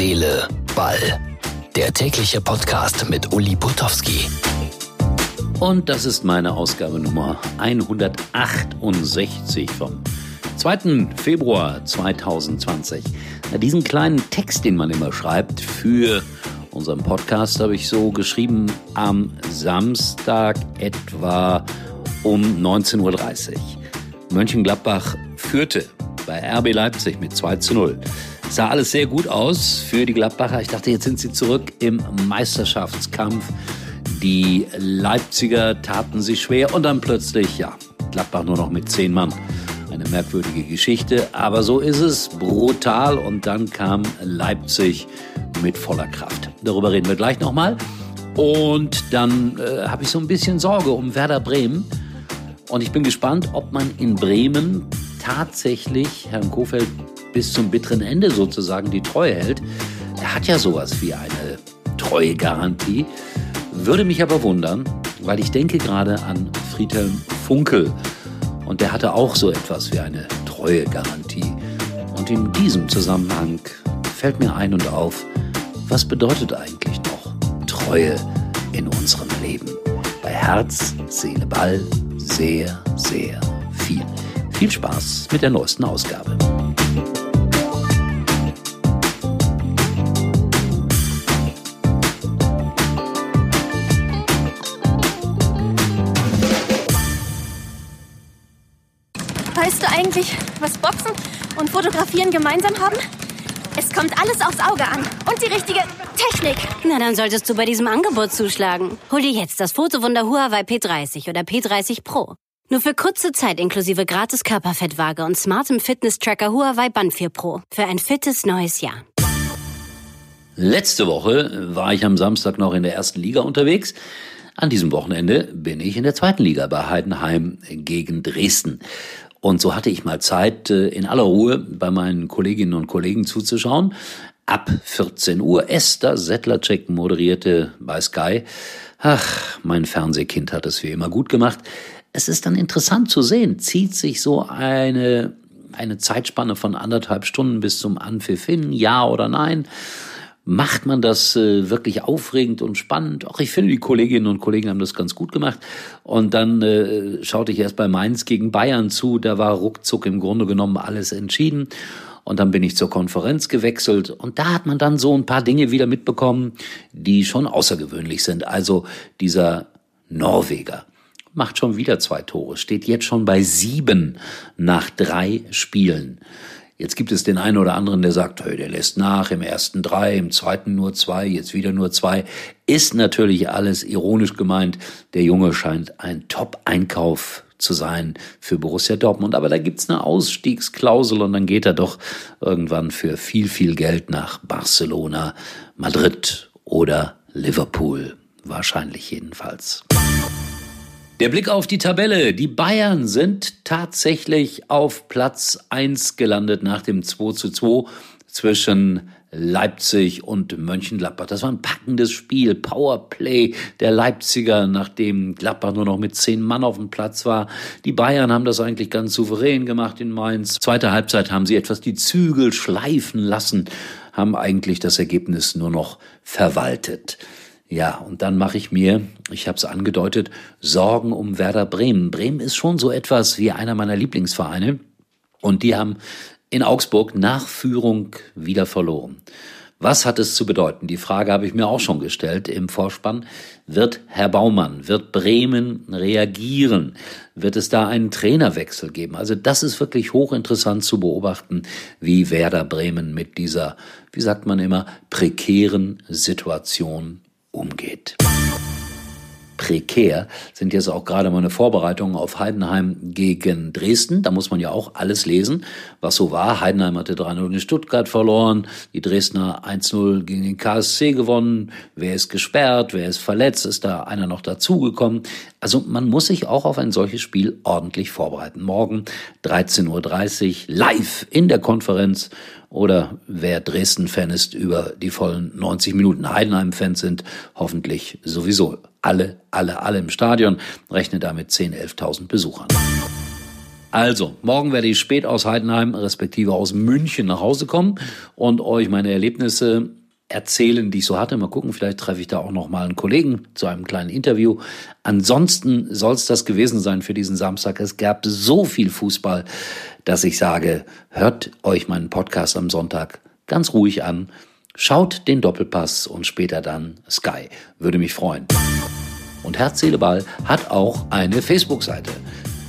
Seele, Ball. Der tägliche Podcast mit Uli Putowski. Und das ist meine Ausgabe Nummer 168 vom 2. Februar 2020. Na, diesen kleinen Text, den man immer schreibt für unseren Podcast, habe ich so geschrieben am Samstag etwa um 19.30 Uhr. Mönchengladbach führte bei RB Leipzig mit 2 zu 0 sah alles sehr gut aus für die Gladbacher. Ich dachte, jetzt sind sie zurück im Meisterschaftskampf. Die Leipziger taten sich schwer und dann plötzlich, ja, Gladbach nur noch mit zehn Mann. Eine merkwürdige Geschichte, aber so ist es, brutal und dann kam Leipzig mit voller Kraft. Darüber reden wir gleich nochmal. Und dann äh, habe ich so ein bisschen Sorge um Werder Bremen. Und ich bin gespannt, ob man in Bremen tatsächlich Herrn Kofeld bis zum bitteren Ende sozusagen die Treue hält. Er hat ja sowas wie eine Treuegarantie. Würde mich aber wundern, weil ich denke gerade an Friedhelm Funkel. Und der hatte auch so etwas wie eine Treuegarantie. Und in diesem Zusammenhang fällt mir ein und auf, was bedeutet eigentlich noch Treue in unserem Leben? Bei Herz, Seele, Ball sehr, sehr viel. Viel Spaß mit der neuesten Ausgabe. Eigentlich, was Boxen und Fotografieren gemeinsam haben? Es kommt alles aufs Auge an. Und die richtige Technik. Na, dann solltest du bei diesem Angebot zuschlagen. Hol dir jetzt das Fotowunder Huawei P30 oder P30 Pro. Nur für kurze Zeit inklusive gratis Körperfettwaage und smartem Fitness-Tracker Huawei Band 4 Pro. Für ein fittes neues Jahr. Letzte Woche war ich am Samstag noch in der ersten Liga unterwegs. An diesem Wochenende bin ich in der zweiten Liga bei Heidenheim gegen Dresden. Und so hatte ich mal Zeit, äh, in aller Ruhe bei meinen Kolleginnen und Kollegen zuzuschauen. Ab 14 Uhr Esther Settlercheck moderierte bei Sky. Ach, mein Fernsehkind hat es wie immer gut gemacht. Es ist dann interessant zu sehen, zieht sich so eine, eine Zeitspanne von anderthalb Stunden bis zum Anpfiff hin, ja oder nein? Macht man das äh, wirklich aufregend und spannend? Auch ich finde, die Kolleginnen und Kollegen haben das ganz gut gemacht. Und dann äh, schaute ich erst bei Mainz gegen Bayern zu. Da war ruckzuck im Grunde genommen alles entschieden. Und dann bin ich zur Konferenz gewechselt. Und da hat man dann so ein paar Dinge wieder mitbekommen, die schon außergewöhnlich sind. Also dieser Norweger macht schon wieder zwei Tore, steht jetzt schon bei sieben nach drei Spielen. Jetzt gibt es den einen oder anderen, der sagt, hey, der lässt nach, im ersten drei, im zweiten nur zwei, jetzt wieder nur zwei. Ist natürlich alles ironisch gemeint. Der Junge scheint ein Top-Einkauf zu sein für Borussia Dortmund. Aber da gibt's eine Ausstiegsklausel und dann geht er doch irgendwann für viel, viel Geld nach Barcelona, Madrid oder Liverpool. Wahrscheinlich jedenfalls. Der Blick auf die Tabelle. Die Bayern sind tatsächlich auf Platz 1 gelandet nach dem 2 zu 2 zwischen Leipzig und Mönchengladbach. Das war ein packendes Spiel. Powerplay der Leipziger, nachdem Gladbach nur noch mit zehn Mann auf dem Platz war. Die Bayern haben das eigentlich ganz souverän gemacht in Mainz. Zweite Halbzeit haben sie etwas die Zügel schleifen lassen, haben eigentlich das Ergebnis nur noch verwaltet. Ja, und dann mache ich mir, ich habe es angedeutet, Sorgen um Werder Bremen. Bremen ist schon so etwas wie einer meiner Lieblingsvereine und die haben in Augsburg nach Führung wieder verloren. Was hat es zu bedeuten? Die Frage habe ich mir auch schon gestellt im Vorspann. Wird Herr Baumann, wird Bremen reagieren? Wird es da einen Trainerwechsel geben? Also das ist wirklich hochinteressant zu beobachten, wie Werder Bremen mit dieser, wie sagt man immer, prekären Situation umgeht. Prekär sind jetzt auch gerade meine Vorbereitungen auf Heidenheim gegen Dresden. Da muss man ja auch alles lesen, was so war. Heidenheim hatte 3-0 in Stuttgart verloren, die Dresdner 1-0 gegen den KSC gewonnen. Wer ist gesperrt, wer ist verletzt, ist da einer noch dazugekommen. Also man muss sich auch auf ein solches Spiel ordentlich vorbereiten. Morgen 13.30 Uhr live in der Konferenz oder wer Dresden-Fan ist, über die vollen 90 Minuten Heidenheim-Fans sind, hoffentlich sowieso alle, alle, alle im Stadion, rechne damit 10.000, 11.000 Besuchern. Also, morgen werde ich spät aus Heidenheim, respektive aus München nach Hause kommen und euch meine Erlebnisse erzählen, die ich so hatte. Mal gucken, vielleicht treffe ich da auch noch mal einen Kollegen zu einem kleinen Interview. Ansonsten soll es das gewesen sein für diesen Samstag. Es gab so viel Fußball, dass ich sage, hört euch meinen Podcast am Sonntag ganz ruhig an. Schaut den Doppelpass und später dann Sky. Würde mich freuen. Und Herz, Seele, hat auch eine Facebook-Seite.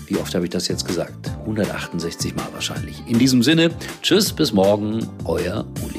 Wie oft habe ich das jetzt gesagt? 168 Mal wahrscheinlich. In diesem Sinne, tschüss, bis morgen, euer Udo.